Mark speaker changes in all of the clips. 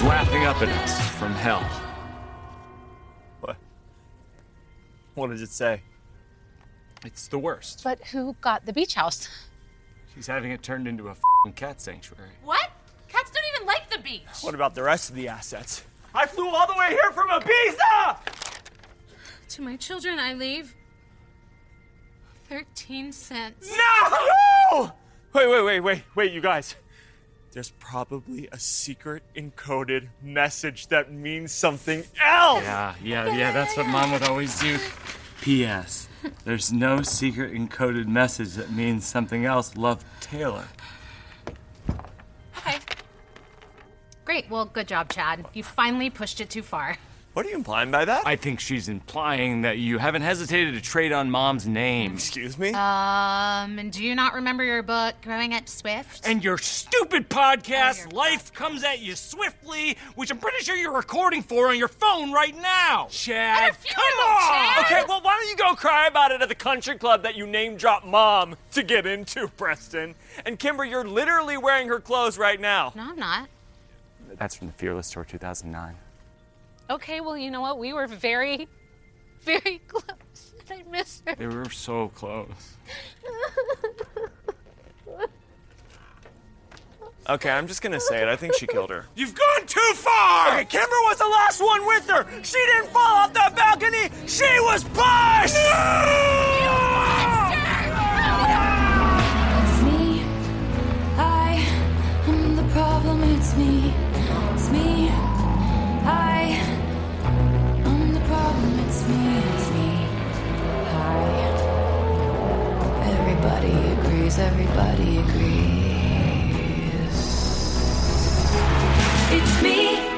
Speaker 1: She's laughing,
Speaker 2: laughing up at us from hell.
Speaker 3: What? What does it say?
Speaker 2: It's the worst.
Speaker 4: But who got the beach house?
Speaker 2: She's having it turned into a fing cat sanctuary.
Speaker 5: What? Cats don't even like the beach.
Speaker 3: What about the rest of the assets? I flew all the way here from Ibiza!
Speaker 5: To my children, I leave 13 cents.
Speaker 3: No! Wait, wait, wait, wait, wait, you guys. There's probably a secret encoded message that means something else!
Speaker 2: Yeah, yeah, yeah, that's what mom would always do. P.S. There's no secret encoded message that means something else. Love Taylor.
Speaker 4: Okay. Great. Well, good job, Chad. You finally pushed it too far.
Speaker 3: What are you implying by that?
Speaker 2: I think she's implying that you haven't hesitated to trade on mom's name.
Speaker 3: Excuse me?
Speaker 4: Um, and do you not remember your book, Growing Up Swift?
Speaker 2: And your stupid podcast,
Speaker 4: Oh, your
Speaker 2: Life Comes at You Swiftly, which I'm pretty sure you're recording for on your phone right now. Chad, come on!
Speaker 3: Okay, well, why don't you go cry about it at the country club that you name drop mom to get into, Preston? And Kimber, you're literally wearing her clothes right now.
Speaker 4: No, I'm not.
Speaker 2: That's from the Fearless Tour 2009.
Speaker 4: Okay, well, you know what? We were very, very close. I miss her.
Speaker 2: They were so close.
Speaker 3: Okay, I'm just gonna say it. I think she killed her.
Speaker 2: You've gone too far!
Speaker 3: Okay, Kimber was the last one with her. She didn't fall off the balcony. She was pushed.
Speaker 1: It's agrees. Everybody agrees. It's me.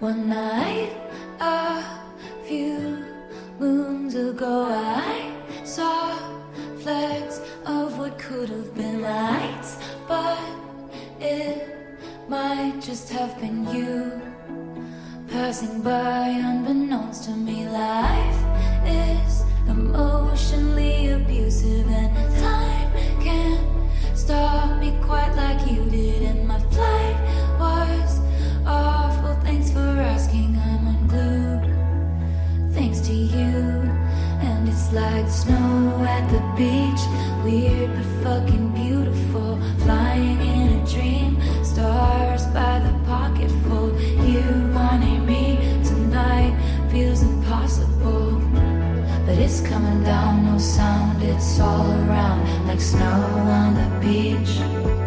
Speaker 1: One night a few moons ago I saw flecks of what could have been lights But it might just have been you Passing by unbeknownst to me. Life sound, it's all around like snow on the beach.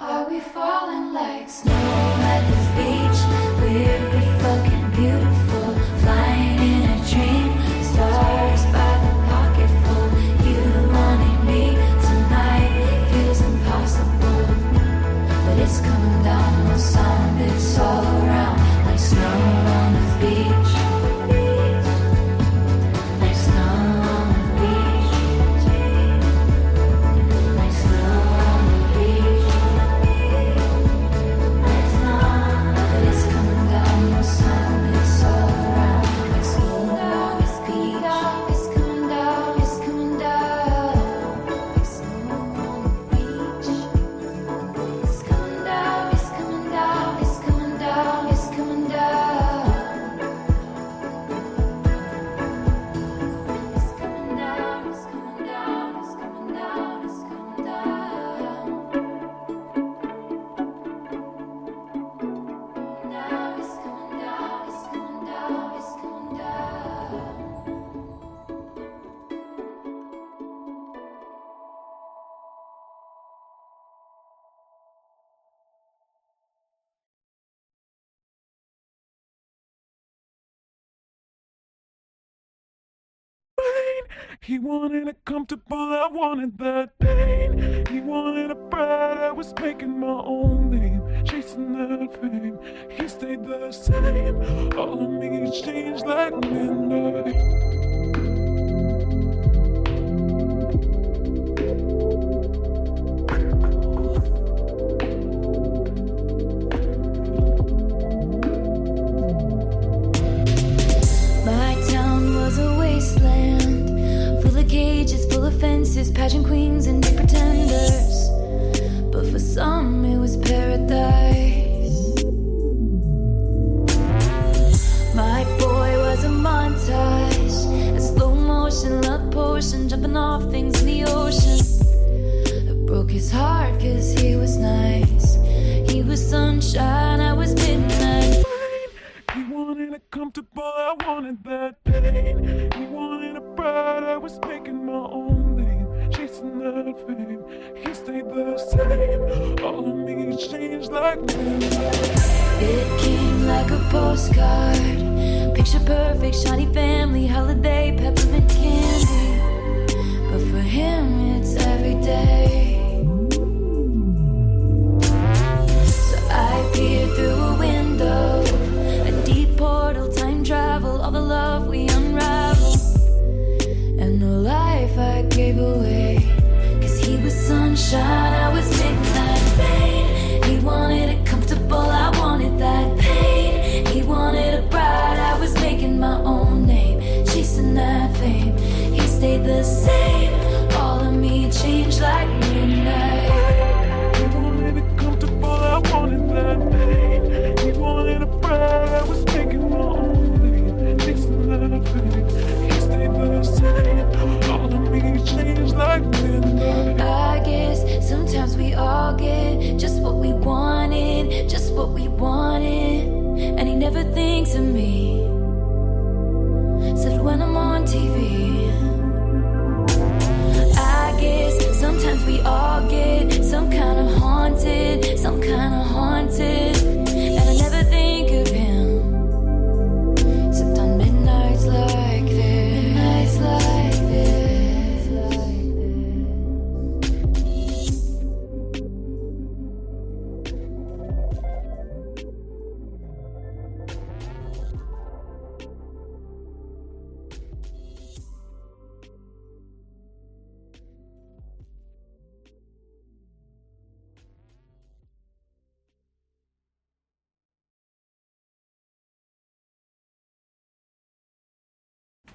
Speaker 1: Are we falling like snow at the?
Speaker 6: He wanted a comfortable, I wanted that pain. He wanted a bride, I was making my own name, chasing that fame. He stayed the same. All of me changed like midnight.
Speaker 1: shine. all get some kind of haunted, some kind of haunted.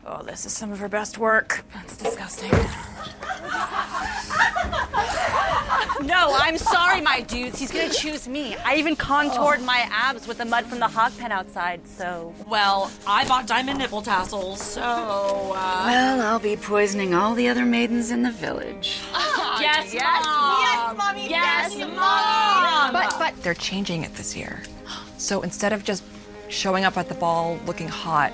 Speaker 7: Oh, this is some of her best work. That's disgusting.
Speaker 8: No, I'm sorry, my dudes. He's gonna choose me. I even contoured my abs with the mud from the hog pen outside, so.
Speaker 9: Well, I bought diamond nipple tassels, so. Uh...
Speaker 7: Well, I'll be poisoning all the other maidens in the village.
Speaker 8: yes,
Speaker 9: yes,
Speaker 8: mom.
Speaker 9: yes, mommy,
Speaker 8: Yes,
Speaker 9: yes,
Speaker 8: mom.
Speaker 10: But but they're changing it this year. So instead of just showing up at the ball looking hot,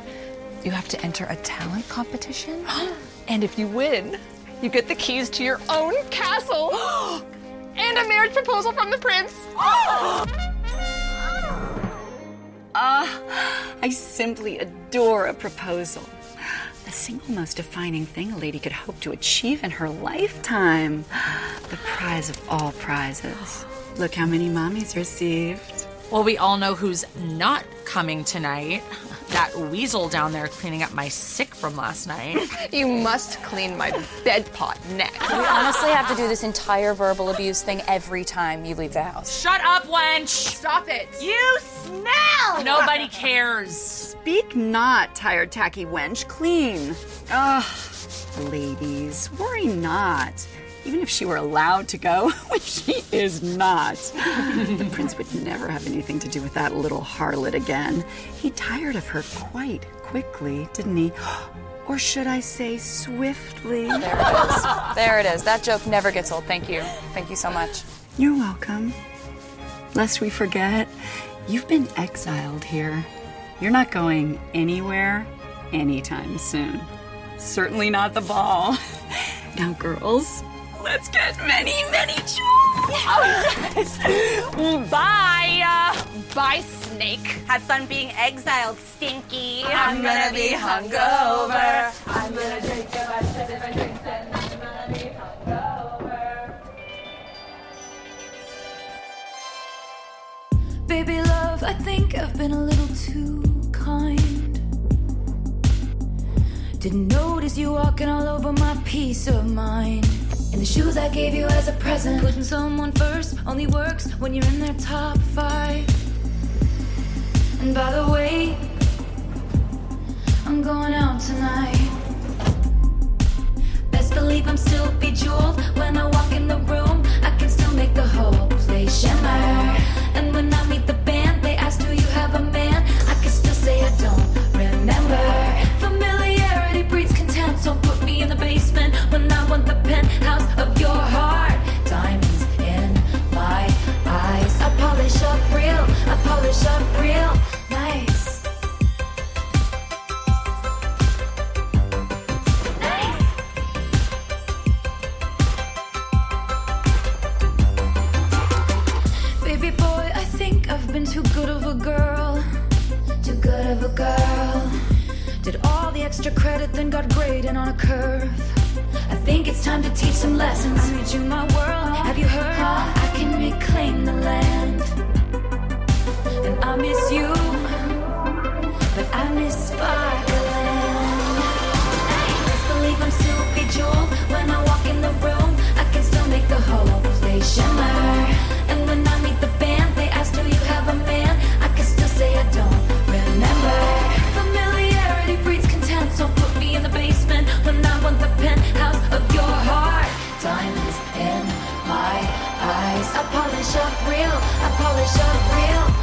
Speaker 10: you have to enter a talent competition. and if you win, you get the keys to your own castle and a marriage proposal from the prince.
Speaker 7: Ah, I simply adore a proposal. The single most defining thing a lady could hope to achieve in her lifetime. The prize of all prizes. Look how many mommies received.
Speaker 9: Well, we all know who's not coming tonight. That weasel down there cleaning up my sick from last night.
Speaker 10: You must clean my bed pot next.
Speaker 11: We honestly have to do this entire verbal abuse thing every time you leave the house.
Speaker 9: Shut up, wench!
Speaker 10: Stop it.
Speaker 9: You smell! Nobody cares.
Speaker 7: Speak not, tired, tacky wench. Clean. Ugh, ladies, worry not. Even if she were allowed to go, which she is not, the prince would never have anything to do with that little harlot again. He tired of her quite quickly, didn't he? Or should I say swiftly?
Speaker 11: Oh, there it is. There it is. That joke never gets old. Thank you. Thank you so much.
Speaker 7: You're welcome. Lest we forget, you've been exiled here. You're not going anywhere anytime soon. Certainly not the ball. Now, girls, let's get many, many children.
Speaker 8: Bye. Uh, bye, snake. Have fun being exiled, stinky.
Speaker 9: I'm gonna be hungover. I'm gonna drink a bunch of different drinks and I'm gonna be hungover.
Speaker 1: Baby love, I think I've been a little too kind. Didn't notice you walking all over my peace of mind. And the shoes I gave you as a present. Putting someone first only works when you're in their top five. And by the way, I'm going out tonight. Best believe I'm still bejeweled when I walk in the room. I can still make the whole place shimmer. And when I meet the graded on a curve. I think it's time to teach some lessons. I made you my world. Have you heard? Ah, I can reclaim the land. And I miss you, but I miss Sparkland. Best believe I'm still bejeweled when I walk in the room. I can still make the whole place shimmer. Polish up real, I polish up real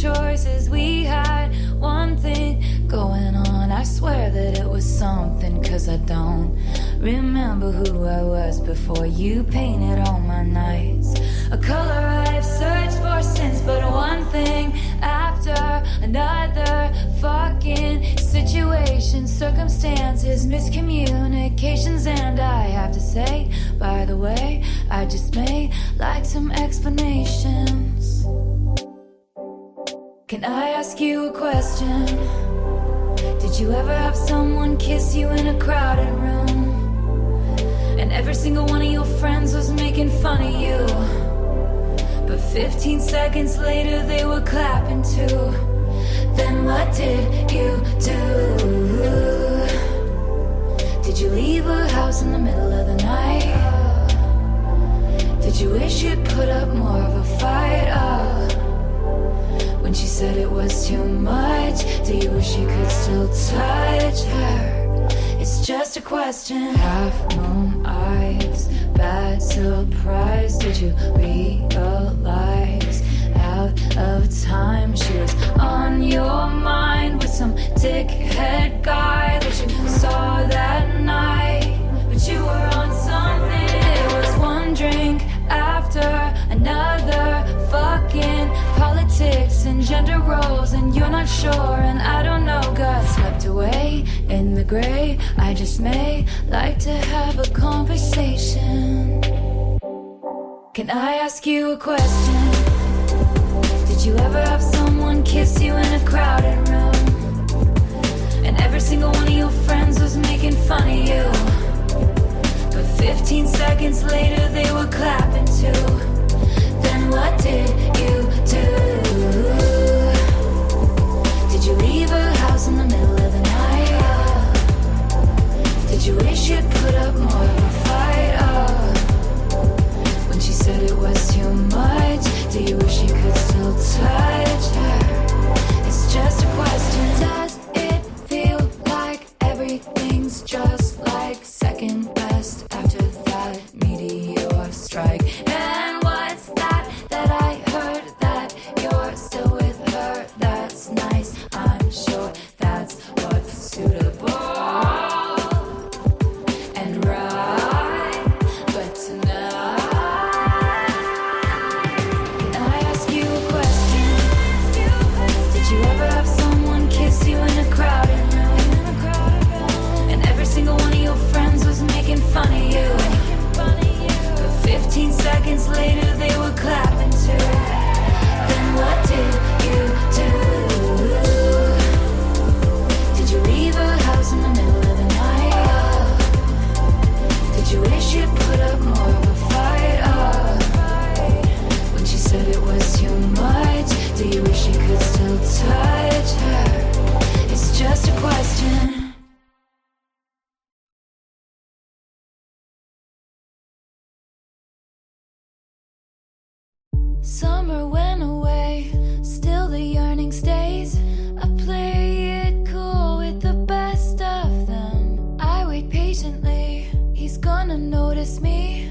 Speaker 1: choices. We had one thing going on. I swear that it was something, cause I don't remember who I was before you painted all my nights. A color I've searched for since, but one thing after another fucking situation, circumstances, miscommunications, and I have to say, by the way, I just may like some explanations. Can I ask you a question? Did you ever have someone kiss you in a crowded room? And every single one of your friends was making fun of you. But 15 seconds later, they were clapping too. Then what did you do? Did you leave a house in the middle of the night? Did you wish you'd put up more of a too much, do you wish you could still touch her? It's just a question. Half moon eyes, bad surprise. Did you realize? Out of time, she was on your mind with some dickhead guy that you saw that night. But you were on something. It was one drink politics and and you're not sure, and I don't know. Got swept away in the gray. I just may like to have a conversation. Can I ask you a question? Did you ever have someone kiss you in a crowded room? And every single one of your friends was making fun of you. But 15 seconds later, they were clapping too. Then what did you do? Did you leave a house in the middle of the night? Did you wish you'd put up more of a fight? When she said it was too much, do you wish you could still touch Summer went away, still the yearning stays. I play it cool with the best of them. I wait patiently, he's gonna notice me.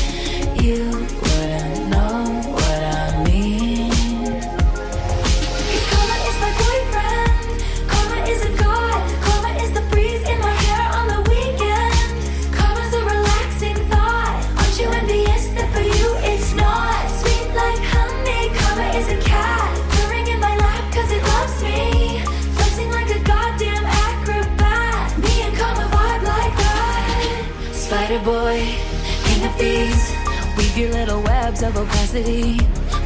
Speaker 1: Boy, king of thieves. Weave your little webs of opacity.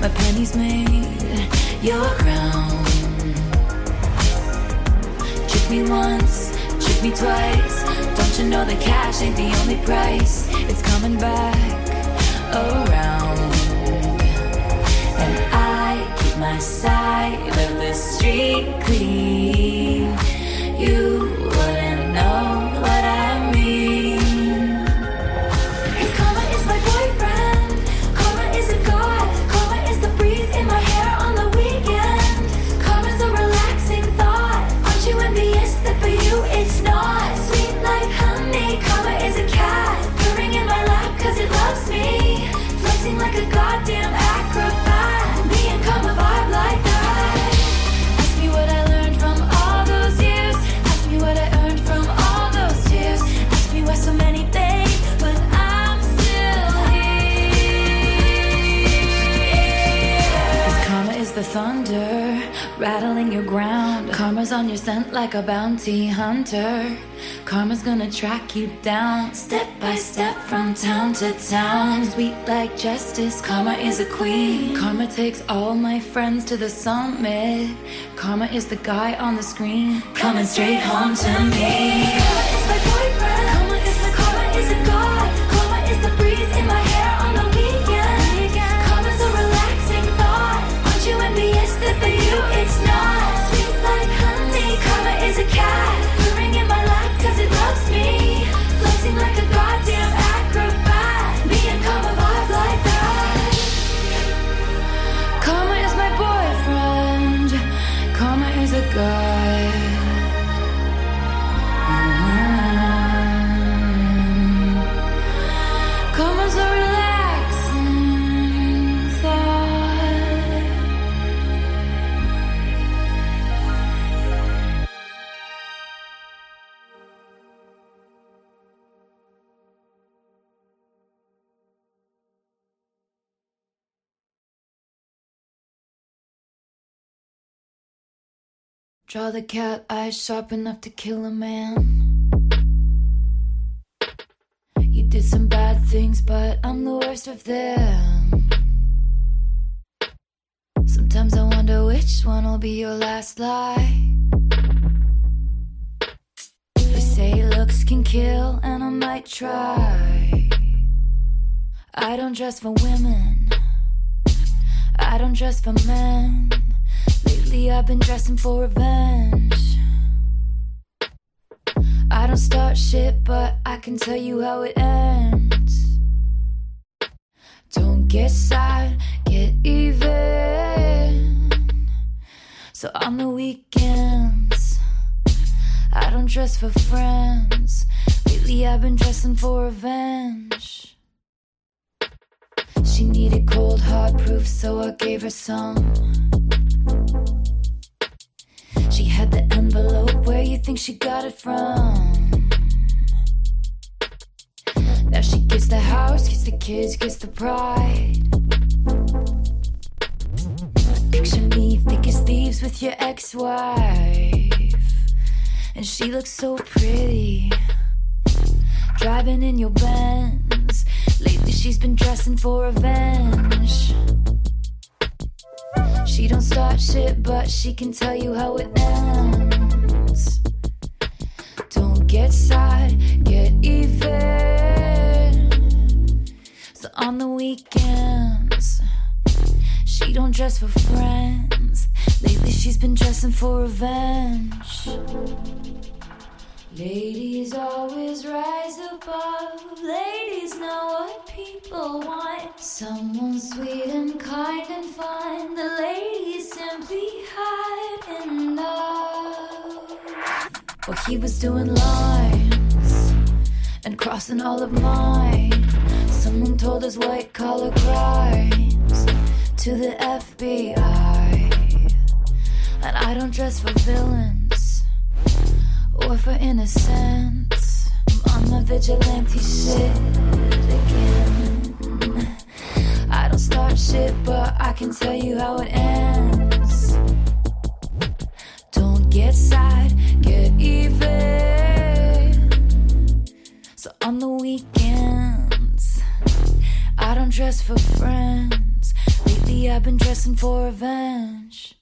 Speaker 1: My pennies made your crown. Trick me once, trick me twice. Don't you know the cash ain't the only price? It's coming back around. And I keep my side of the Scent like a bounty hunter. Karma's gonna track you down, step by step from town to town. Sweet like justice, karma is a queen. Karma takes all my friends to the summit. Karma is the guy on the screen, coming straight home to me. Karma is my boyfriend. Karma is karma is a god. Karma is the breeze in my hair on the weekend. Karma's a relaxing thought. Aren't you for you it's Draw the cat eyes sharp enough to kill a man. You did some bad things, but I'm the worst of them. Sometimes I wonder which one will be your last lie. They say looks can kill, and I might try. I don't dress for women, I don't dress for men. Lately, I've been dressing for revenge. I don't start shit, but I can tell you how it ends. Don't get sad, get even. So on the weekends, I don't dress for friends. Lately, I've been dressing for revenge. She needed cold hard proof, so I gave her some. Where you think she got it from. Now she gets the house, gets the kids, gets the pride. Picture me thick as thieves with your ex wife. And she looks so pretty. Driving in your Benz. Lately she's been dressing for revenge. She don't start shit, but she can tell you how it ends. Get sad, get even. So on the weekends, she don't dress for friends. Lately, she's been dressing for revenge. Ladies always rise above. Ladies know what people want. Someone sweet and kind and fun. The ladies simply hide in love. Well, he was doing lines and crossing all of mine. Someone told us white collar crimes to the FBI. And I don't dress for villains or for innocence. I'm on my vigilante shit again. I don't start shit, but I can tell you how it ends. Get sad, get even. So on the weekends, I don't dress for friends. Lately, I've been dressing for revenge.